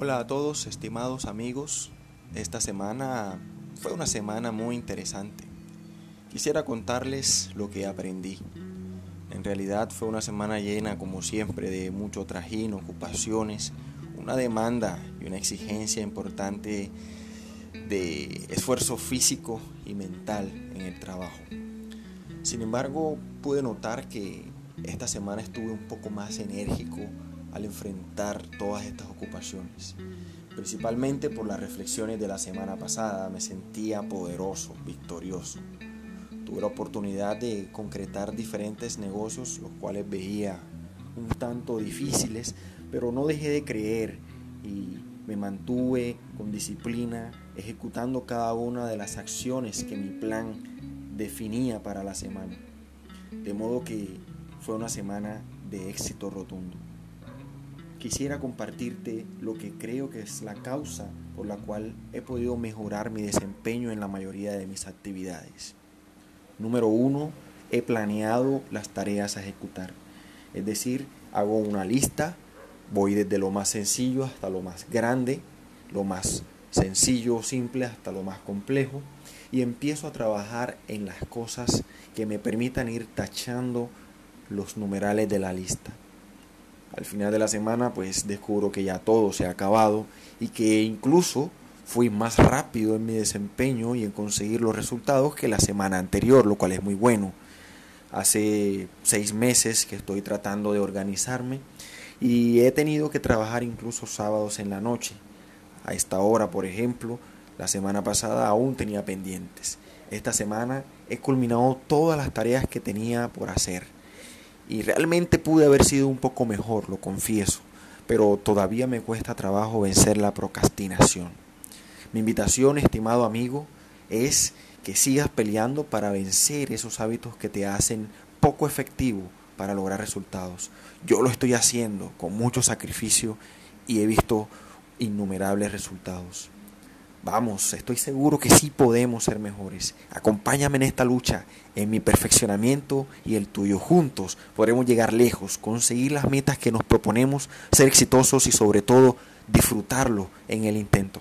Hola a todos, estimados amigos. Esta semana fue una semana muy interesante. Quisiera contarles lo que aprendí. En realidad fue una semana llena, como siempre, de mucho trajín, ocupaciones, una demanda y una exigencia importante de esfuerzo físico y mental en el trabajo. Sin embargo, pude notar que esta semana estuve un poco más enérgico al enfrentar todas estas ocupaciones. Principalmente por las reflexiones de la semana pasada, me sentía poderoso, victorioso. Tuve la oportunidad de concretar diferentes negocios, los cuales veía un tanto difíciles, pero no dejé de creer y me mantuve con disciplina, ejecutando cada una de las acciones que mi plan definía para la semana. De modo que fue una semana de éxito rotundo. Quisiera compartirte lo que creo que es la causa por la cual he podido mejorar mi desempeño en la mayoría de mis actividades. Número uno, he planeado las tareas a ejecutar. Es decir, hago una lista, voy desde lo más sencillo hasta lo más grande, lo más sencillo o simple hasta lo más complejo y empiezo a trabajar en las cosas que me permitan ir tachando los numerales de la lista. Al final de la semana pues descubro que ya todo se ha acabado y que incluso fui más rápido en mi desempeño y en conseguir los resultados que la semana anterior, lo cual es muy bueno. Hace seis meses que estoy tratando de organizarme y he tenido que trabajar incluso sábados en la noche. A esta hora, por ejemplo, la semana pasada aún tenía pendientes. Esta semana he culminado todas las tareas que tenía por hacer y realmente pude haber sido un poco mejor, lo confieso, pero todavía me cuesta trabajo vencer la procrastinación. Mi invitación, estimado amigo, es que sigas peleando para vencer esos hábitos que te hacen poco efectivo para lograr resultados. Yo lo estoy haciendo con mucho sacrificio y he visto innumerables resultados. Vamos, estoy seguro que sí podemos ser mejores. Acompáñame en esta lucha, en mi perfeccionamiento y el tuyo. Juntos podremos llegar lejos, conseguir las metas que nos proponemos, ser exitosos y sobre todo disfrutarlo en el intento.